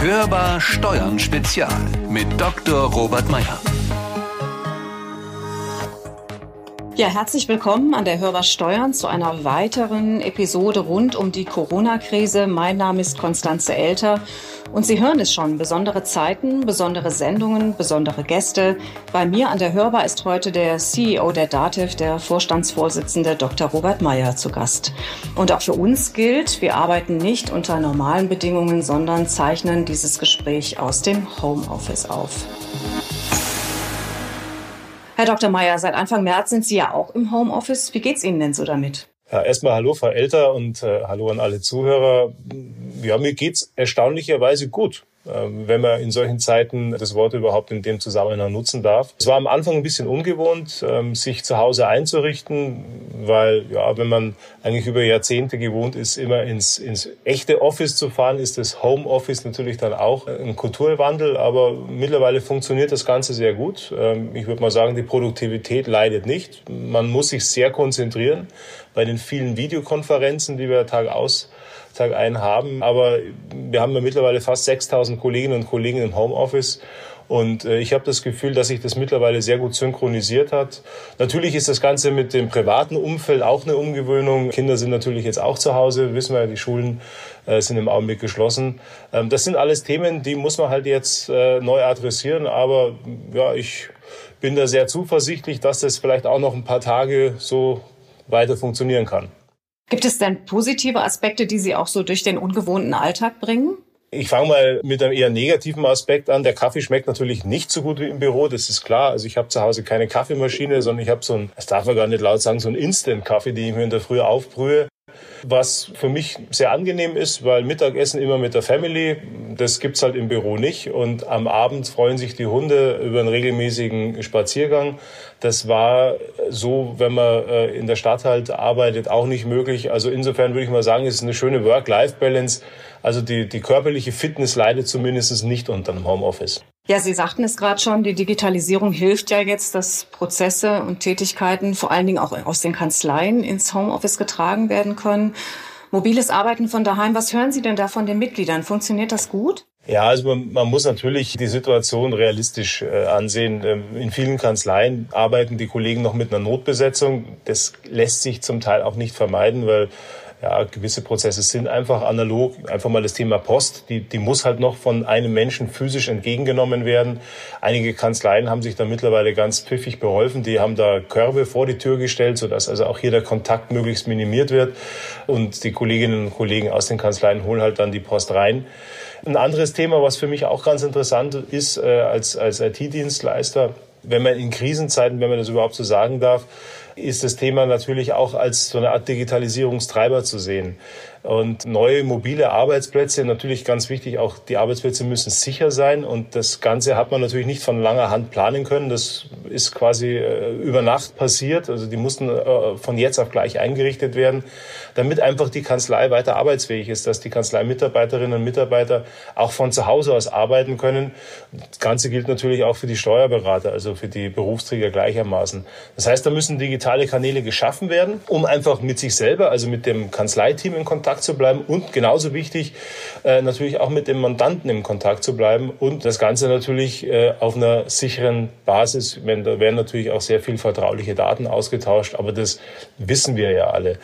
Hörbar Steuern Spezial mit Dr. Robert Meyer. Ja, herzlich willkommen an der Hörbar Steuern zu einer weiteren Episode rund um die Corona-Krise. Mein Name ist Konstanze Elter und Sie hören es schon, besondere Zeiten, besondere Sendungen, besondere Gäste. Bei mir an der Hörbar ist heute der CEO der DATEV, der Vorstandsvorsitzende Dr. Robert Meyer zu Gast. Und auch für uns gilt, wir arbeiten nicht unter normalen Bedingungen, sondern zeichnen dieses Gespräch aus dem Homeoffice auf. Herr Dr. Meyer, seit Anfang März sind Sie ja auch im Homeoffice. Wie geht's Ihnen denn so damit? Ja, erstmal hallo, Frau Elter und äh, hallo an alle Zuhörer. Ja, mir geht's erstaunlicherweise gut. Ähm, wenn man in solchen Zeiten das Wort überhaupt in dem Zusammenhang nutzen darf. Es war am Anfang ein bisschen ungewohnt, ähm, sich zu Hause einzurichten, weil ja, wenn man eigentlich über Jahrzehnte gewohnt ist, immer ins, ins echte Office zu fahren, ist das Homeoffice natürlich dann auch ein Kulturwandel. Aber mittlerweile funktioniert das Ganze sehr gut. Ähm, ich würde mal sagen, die Produktivität leidet nicht. Man muss sich sehr konzentrieren bei den vielen Videokonferenzen, die wir Tag aus Tag ein haben. Aber wir haben ja mittlerweile fast 6000 Kolleginnen und Kollegen im Homeoffice. Und äh, ich habe das Gefühl, dass sich das mittlerweile sehr gut synchronisiert hat. Natürlich ist das Ganze mit dem privaten Umfeld auch eine Umgewöhnung. Kinder sind natürlich jetzt auch zu Hause, wissen wir ja, die Schulen äh, sind im Augenblick geschlossen. Ähm, das sind alles Themen, die muss man halt jetzt äh, neu adressieren. Aber ja, ich bin da sehr zuversichtlich, dass das vielleicht auch noch ein paar Tage so weiter funktionieren kann. Gibt es denn positive Aspekte, die Sie auch so durch den ungewohnten Alltag bringen? Ich fange mal mit einem eher negativen Aspekt an. Der Kaffee schmeckt natürlich nicht so gut wie im Büro, das ist klar. Also ich habe zu Hause keine Kaffeemaschine, sondern ich habe so ein, das darf man gar nicht laut sagen, so ein Instant-Kaffee, den ich mir in der Früh aufbrühe. Was für mich sehr angenehm ist, weil Mittagessen immer mit der Family, das gibt's halt im Büro nicht. Und am Abend freuen sich die Hunde über einen regelmäßigen Spaziergang. Das war so, wenn man äh, in der Stadt halt arbeitet, auch nicht möglich. Also insofern würde ich mal sagen, es ist eine schöne Work-Life-Balance. Also die, die körperliche Fitness leidet zumindest nicht unter einem Homeoffice. Ja, Sie sagten es gerade schon, die Digitalisierung hilft ja jetzt, dass Prozesse und Tätigkeiten vor allen Dingen auch aus den Kanzleien ins Homeoffice getragen werden können. Mobiles Arbeiten von daheim, was hören Sie denn da von den Mitgliedern? Funktioniert das gut? Ja, also man, man muss natürlich die Situation realistisch äh, ansehen. Ähm, in vielen Kanzleien arbeiten die Kollegen noch mit einer Notbesetzung. Das lässt sich zum Teil auch nicht vermeiden, weil ja, gewisse Prozesse sind einfach analog. Einfach mal das Thema Post, die, die muss halt noch von einem Menschen physisch entgegengenommen werden. Einige Kanzleien haben sich da mittlerweile ganz pfiffig beholfen. Die haben da Körbe vor die Tür gestellt, sodass also auch hier der Kontakt möglichst minimiert wird. Und die Kolleginnen und Kollegen aus den Kanzleien holen halt dann die Post rein. Ein anderes Thema, was für mich auch ganz interessant ist äh, als, als IT-Dienstleister, wenn man in Krisenzeiten, wenn man das überhaupt so sagen darf, ist das Thema natürlich auch als so eine Art Digitalisierungstreiber zu sehen. Und neue mobile Arbeitsplätze, natürlich ganz wichtig, auch die Arbeitsplätze müssen sicher sein. Und das Ganze hat man natürlich nicht von langer Hand planen können. Das ist quasi äh, über Nacht passiert. Also die mussten äh, von jetzt auf gleich eingerichtet werden, damit einfach die Kanzlei weiter arbeitsfähig ist, dass die Kanzleimitarbeiterinnen und Mitarbeiter auch von zu Hause aus arbeiten können. Das Ganze gilt natürlich auch für die Steuerberater, also für die Berufsträger gleichermaßen. Das heißt, da müssen digitale Kanäle geschaffen werden, um einfach mit sich selber, also mit dem Kanzleiteam in Kontakt Kontakt zu bleiben und genauso wichtig, äh, natürlich auch mit dem Mandanten im Kontakt zu bleiben und das Ganze natürlich äh, auf einer sicheren Basis. Wenn, da werden natürlich auch sehr viel vertrauliche Daten ausgetauscht, aber das wissen wir ja alle.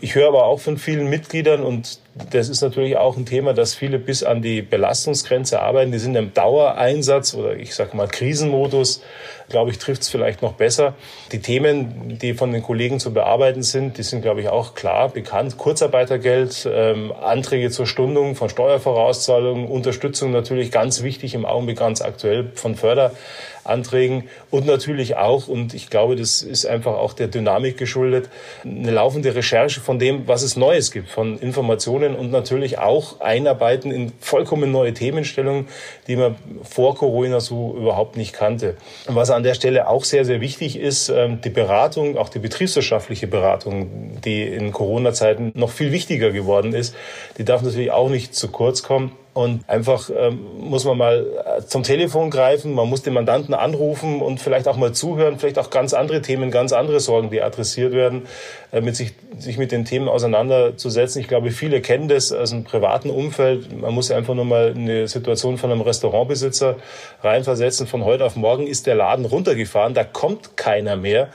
Ich höre aber auch von vielen Mitgliedern und das ist natürlich auch ein Thema, dass viele bis an die Belastungsgrenze arbeiten. Die sind im Dauereinsatz oder ich sage mal Krisenmodus, glaube ich, trifft es vielleicht noch besser. Die Themen, die von den Kollegen zu bearbeiten sind, die sind, glaube ich, auch klar bekannt. Kurzarbeitergeld, ähm, Anträge zur Stundung von Steuervorauszahlungen, Unterstützung natürlich ganz wichtig im Augenblick ganz aktuell von Förderanträgen und natürlich auch, und ich glaube, das ist einfach auch der Dynamik geschuldet, eine laufende Recherche von dem, was es Neues gibt, von Informationen, und natürlich auch einarbeiten in vollkommen neue Themenstellungen, die man vor Corona so überhaupt nicht kannte. Was an der Stelle auch sehr, sehr wichtig ist, ähm, die Beratung, auch die betriebswirtschaftliche Beratung, die in Corona-Zeiten noch viel wichtiger geworden ist, die darf natürlich auch nicht zu kurz kommen. Und einfach ähm, muss man mal äh, zum Telefon greifen, man muss den Mandanten anrufen und vielleicht auch mal zuhören, vielleicht auch ganz andere Themen, ganz andere Sorgen, die adressiert werden, äh, mit sich, sich mit den Themen auseinanderzusetzen. Ich glaube, viele kennen das aus einem privaten Umfeld. Man muss einfach nur mal eine Situation von einem Restaurantbesitzer reinversetzen. Von heute auf morgen ist der Laden runtergefahren, da kommt keiner mehr.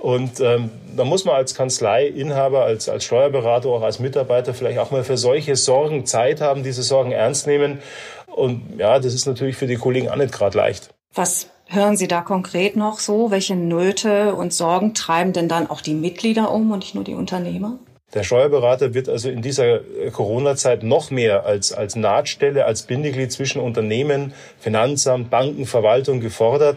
Und ähm, da muss man als Kanzleiinhaber, als, als Steuerberater, auch als Mitarbeiter vielleicht auch mal für solche Sorgen Zeit haben, diese Sorgen ernst nehmen. Und ja, das ist natürlich für die Kollegen auch nicht gerade leicht. Was hören Sie da konkret noch so? Welche Nöte und Sorgen treiben denn dann auch die Mitglieder um und nicht nur die Unternehmer? Der Steuerberater wird also in dieser Corona-Zeit noch mehr als, als Nahtstelle, als Bindeglied zwischen Unternehmen, Finanzamt, Banken, Verwaltung gefordert.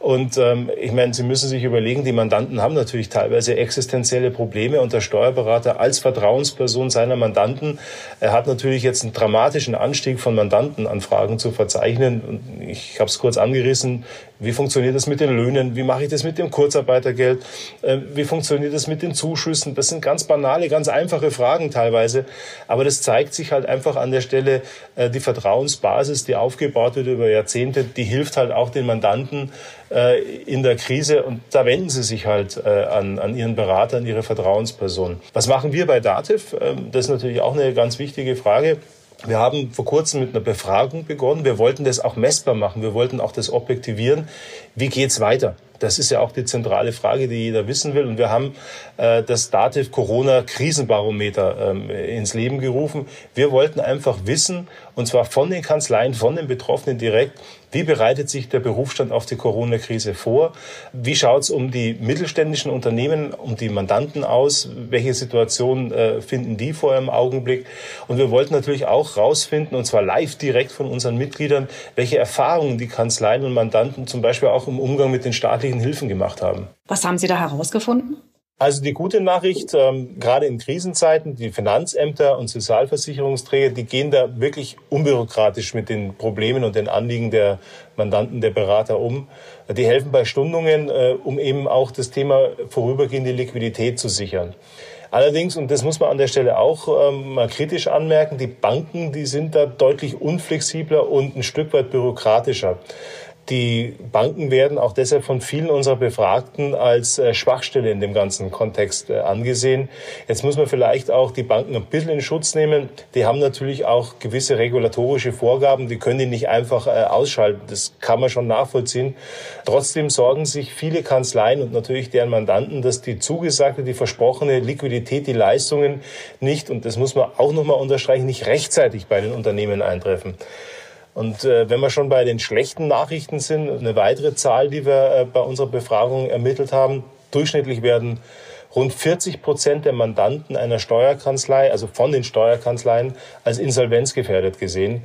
Und ähm, ich meine, Sie müssen sich überlegen, die Mandanten haben natürlich teilweise existenzielle Probleme und der Steuerberater als Vertrauensperson seiner Mandanten, er hat natürlich jetzt einen dramatischen Anstieg von Mandantenanfragen zu verzeichnen. Ich habe es kurz angerissen. Wie funktioniert das mit den Löhnen? Wie mache ich das mit dem Kurzarbeitergeld? Äh, wie funktioniert das mit den Zuschüssen? Das sind ganz banale, ganz einfache Fragen teilweise. Aber das zeigt sich halt einfach an der Stelle, äh, die Vertrauensbasis, die aufgebaut wird über Jahrzehnte, die hilft halt auch den Mandanten, äh, in der Krise und da wenden sie sich halt äh, an, an ihren Berater, an ihre Vertrauensperson. Was machen wir bei Dativ? Ähm, das ist natürlich auch eine ganz wichtige Frage. Wir haben vor kurzem mit einer Befragung begonnen. Wir wollten das auch messbar machen. Wir wollten auch das objektivieren. Wie geht's weiter? Das ist ja auch die zentrale Frage, die jeder wissen will. Und wir haben äh, das Dativ Corona Krisenbarometer ähm, ins Leben gerufen. Wir wollten einfach wissen, und zwar von den Kanzleien, von den Betroffenen direkt, wie bereitet sich der Berufsstand auf die Corona-Krise vor? Wie schaut es um die mittelständischen Unternehmen, um die Mandanten aus? Welche Situation äh, finden die vor im Augenblick? Und wir wollten natürlich auch rausfinden, und zwar live direkt von unseren Mitgliedern, welche Erfahrungen die Kanzleien und Mandanten zum Beispiel auch im Umgang mit den staatlichen Hilfen gemacht haben. Was haben Sie da herausgefunden? Also die gute Nachricht, ähm, gerade in Krisenzeiten, die Finanzämter und Sozialversicherungsträger, die gehen da wirklich unbürokratisch mit den Problemen und den Anliegen der Mandanten, der Berater um. Die helfen bei Stundungen, äh, um eben auch das Thema vorübergehende Liquidität zu sichern. Allerdings, und das muss man an der Stelle auch ähm, mal kritisch anmerken, die Banken, die sind da deutlich unflexibler und ein Stück weit bürokratischer. Die Banken werden auch deshalb von vielen unserer Befragten als äh, Schwachstelle in dem ganzen Kontext äh, angesehen. Jetzt muss man vielleicht auch die Banken ein bisschen in Schutz nehmen. Die haben natürlich auch gewisse regulatorische Vorgaben. Die können die nicht einfach äh, ausschalten. Das kann man schon nachvollziehen. Trotzdem sorgen sich viele Kanzleien und natürlich deren Mandanten, dass die zugesagte, die versprochene Liquidität, die Leistungen nicht, und das muss man auch nochmal unterstreichen, nicht rechtzeitig bei den Unternehmen eintreffen. Und äh, wenn wir schon bei den schlechten Nachrichten sind, eine weitere Zahl, die wir äh, bei unserer Befragung ermittelt haben, durchschnittlich werden rund 40 Prozent der Mandanten einer Steuerkanzlei, also von den Steuerkanzleien, als insolvenzgefährdet gesehen.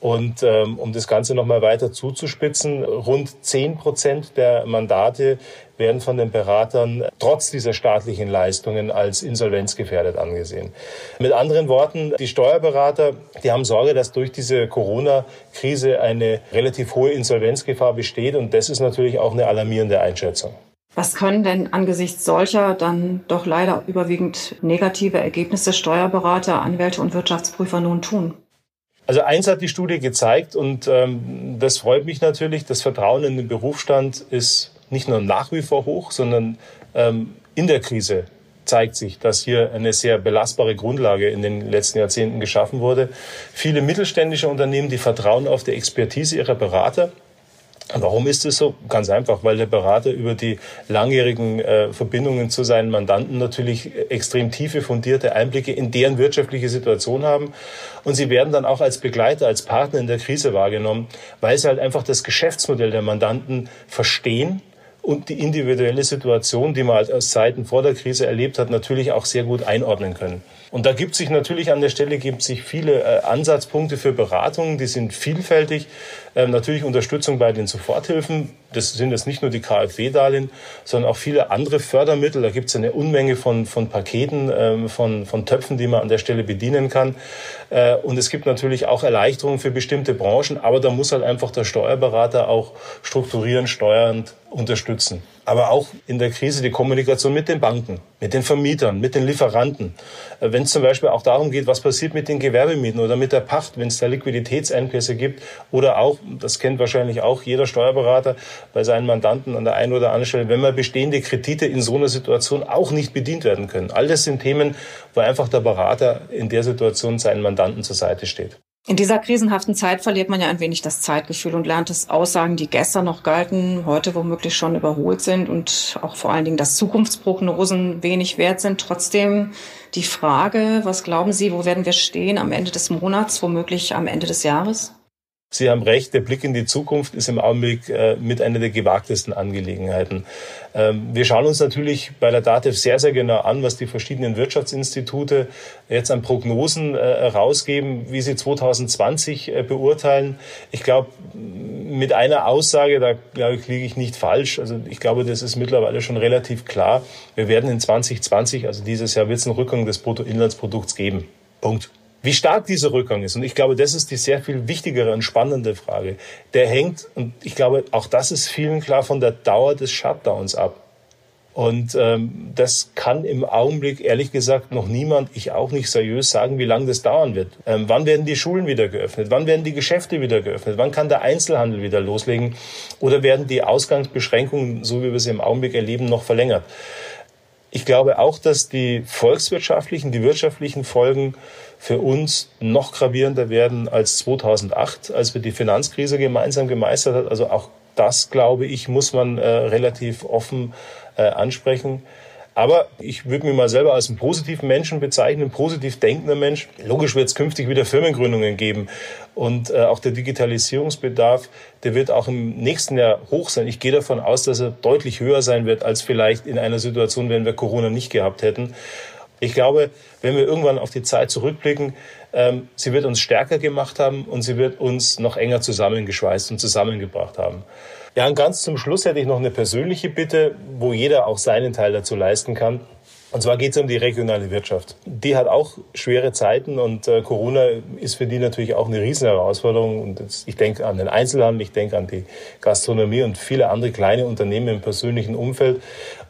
Und ähm, um das Ganze nochmal weiter zuzuspitzen, rund 10 Prozent der Mandate werden von den Beratern trotz dieser staatlichen Leistungen als insolvenzgefährdet angesehen. Mit anderen Worten, die Steuerberater, die haben Sorge, dass durch diese Corona-Krise eine relativ hohe Insolvenzgefahr besteht. Und das ist natürlich auch eine alarmierende Einschätzung. Was können denn angesichts solcher dann doch leider überwiegend negative Ergebnisse Steuerberater, Anwälte und Wirtschaftsprüfer nun tun? Also eins hat die Studie gezeigt und ähm, das freut mich natürlich. Das Vertrauen in den Berufsstand ist nicht nur nach wie vor hoch, sondern ähm, in der Krise zeigt sich, dass hier eine sehr belastbare Grundlage in den letzten Jahrzehnten geschaffen wurde. Viele mittelständische Unternehmen, die vertrauen auf die Expertise ihrer Berater. Warum ist es so? Ganz einfach, weil der Berater über die langjährigen äh, Verbindungen zu seinen Mandanten natürlich extrem tiefe, fundierte Einblicke in deren wirtschaftliche Situation haben. Und sie werden dann auch als Begleiter, als Partner in der Krise wahrgenommen, weil sie halt einfach das Geschäftsmodell der Mandanten verstehen und die individuelle Situation, die man halt aus Zeiten vor der Krise erlebt hat, natürlich auch sehr gut einordnen können. Und da gibt sich natürlich an der Stelle gibt sich viele äh, Ansatzpunkte für Beratungen, die sind vielfältig. Ähm, natürlich Unterstützung bei den Soforthilfen. Das sind jetzt nicht nur die KfW-Darlehen, sondern auch viele andere Fördermittel. Da gibt es eine Unmenge von, von Paketen, ähm, von, von Töpfen, die man an der Stelle bedienen kann. Äh, und es gibt natürlich auch Erleichterungen für bestimmte Branchen, aber da muss halt einfach der Steuerberater auch strukturieren, steuernd unterstützen. aber auch in der Krise die Kommunikation mit den Banken, mit den Vermietern, mit den Lieferanten. Äh, wenn es zum Beispiel auch darum geht, was passiert mit den Gewerbemieten oder mit der Pacht, wenn es da Liquiditätsengpässe gibt oder auch, das kennt wahrscheinlich auch jeder Steuerberater bei seinen Mandanten an der einen oder anderen Stelle, wenn mal bestehende Kredite in so einer Situation auch nicht bedient werden können. All das sind Themen, wo einfach der Berater in der Situation seinen Mandanten zur Seite steht. In dieser krisenhaften Zeit verliert man ja ein wenig das Zeitgefühl und lernt es Aussagen, die gestern noch galten, heute womöglich schon überholt sind und auch vor allen Dingen, dass Zukunftsprognosen wenig wert sind. Trotzdem die Frage, was glauben Sie, wo werden wir stehen am Ende des Monats, womöglich am Ende des Jahres? Sie haben recht, der Blick in die Zukunft ist im Augenblick äh, mit einer der gewagtesten Angelegenheiten. Ähm, wir schauen uns natürlich bei der DATEV sehr, sehr genau an, was die verschiedenen Wirtschaftsinstitute jetzt an Prognosen äh, rausgeben, wie sie 2020 äh, beurteilen. Ich glaube, mit einer Aussage, da glaube ich, liege ich nicht falsch. Also ich glaube, das ist mittlerweile schon relativ klar. Wir werden in 2020, also dieses Jahr, wird es einen Rückgang des Bruttoinlandsprodukts geben. Punkt. Wie stark dieser Rückgang ist, und ich glaube, das ist die sehr viel wichtigere und spannende Frage, der hängt, und ich glaube, auch das ist vielen klar, von der Dauer des Shutdowns ab. Und ähm, das kann im Augenblick ehrlich gesagt noch niemand, ich auch nicht seriös sagen, wie lange das dauern wird. Ähm, wann werden die Schulen wieder geöffnet? Wann werden die Geschäfte wieder geöffnet? Wann kann der Einzelhandel wieder loslegen? Oder werden die Ausgangsbeschränkungen, so wie wir sie im Augenblick erleben, noch verlängert? Ich glaube auch, dass die volkswirtschaftlichen, die wirtschaftlichen Folgen für uns noch gravierender werden als 2008, als wir die Finanzkrise gemeinsam gemeistert haben. Also auch das, glaube ich, muss man äh, relativ offen äh, ansprechen. Aber ich würde mich mal selber als einen positiven Menschen bezeichnen, positiv denkender Mensch. Logisch wird es künftig wieder Firmengründungen geben. Und äh, auch der Digitalisierungsbedarf, der wird auch im nächsten Jahr hoch sein. Ich gehe davon aus, dass er deutlich höher sein wird als vielleicht in einer Situation, wenn wir Corona nicht gehabt hätten. Ich glaube, wenn wir irgendwann auf die Zeit zurückblicken, ähm, sie wird uns stärker gemacht haben und sie wird uns noch enger zusammengeschweißt und zusammengebracht haben. Ja, und ganz zum Schluss hätte ich noch eine persönliche Bitte, wo jeder auch seinen Teil dazu leisten kann. Und zwar geht es um die regionale Wirtschaft. Die hat auch schwere Zeiten und äh, Corona ist für die natürlich auch eine Riesenherausforderung. Und jetzt, ich denke an den Einzelhandel, ich denke an die Gastronomie und viele andere kleine Unternehmen im persönlichen Umfeld.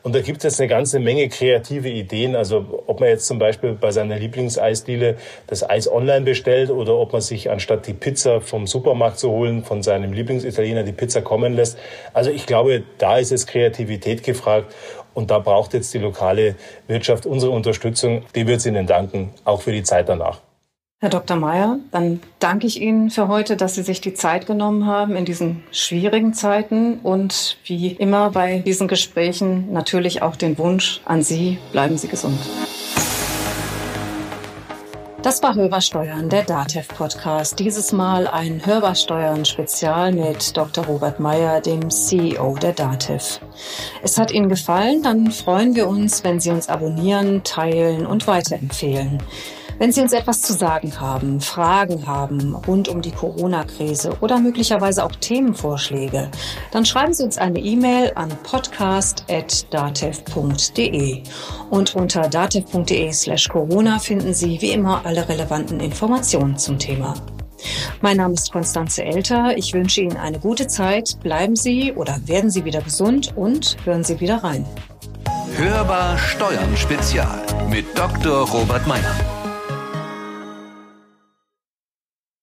Und da gibt es jetzt eine ganze Menge kreative Ideen. Also ob man jetzt zum Beispiel bei seiner Lieblingseisdiele das Eis online bestellt oder ob man sich anstatt die Pizza vom Supermarkt zu holen, von seinem Lieblingsitaliener die Pizza kommen lässt. Also ich glaube, da ist jetzt Kreativität gefragt. Und da braucht jetzt die lokale Wirtschaft unsere Unterstützung. Die wird sie Ihnen danken, auch für die Zeit danach. Herr Dr. Mayer, dann danke ich Ihnen für heute, dass Sie sich die Zeit genommen haben in diesen schwierigen Zeiten und wie immer bei diesen Gesprächen natürlich auch den Wunsch an Sie, bleiben Sie gesund. Das war Hörbarsteuern, der DATEV-Podcast. Dieses Mal ein Hörbarsteuern-Spezial mit Dr. Robert Meyer, dem CEO der DATEV. Es hat Ihnen gefallen? Dann freuen wir uns, wenn Sie uns abonnieren, teilen und weiterempfehlen. Wenn Sie uns etwas zu sagen haben, Fragen haben rund um die Corona-Krise oder möglicherweise auch Themenvorschläge, dann schreiben Sie uns eine E-Mail an podcast.datev.de. Und unter datev.de slash Corona finden Sie wie immer alle relevanten Informationen zum Thema. Mein Name ist Konstanze Elter. Ich wünsche Ihnen eine gute Zeit. Bleiben Sie oder werden Sie wieder gesund und hören Sie wieder rein. Hörbar Steuern Spezial mit Dr. Robert Meyer.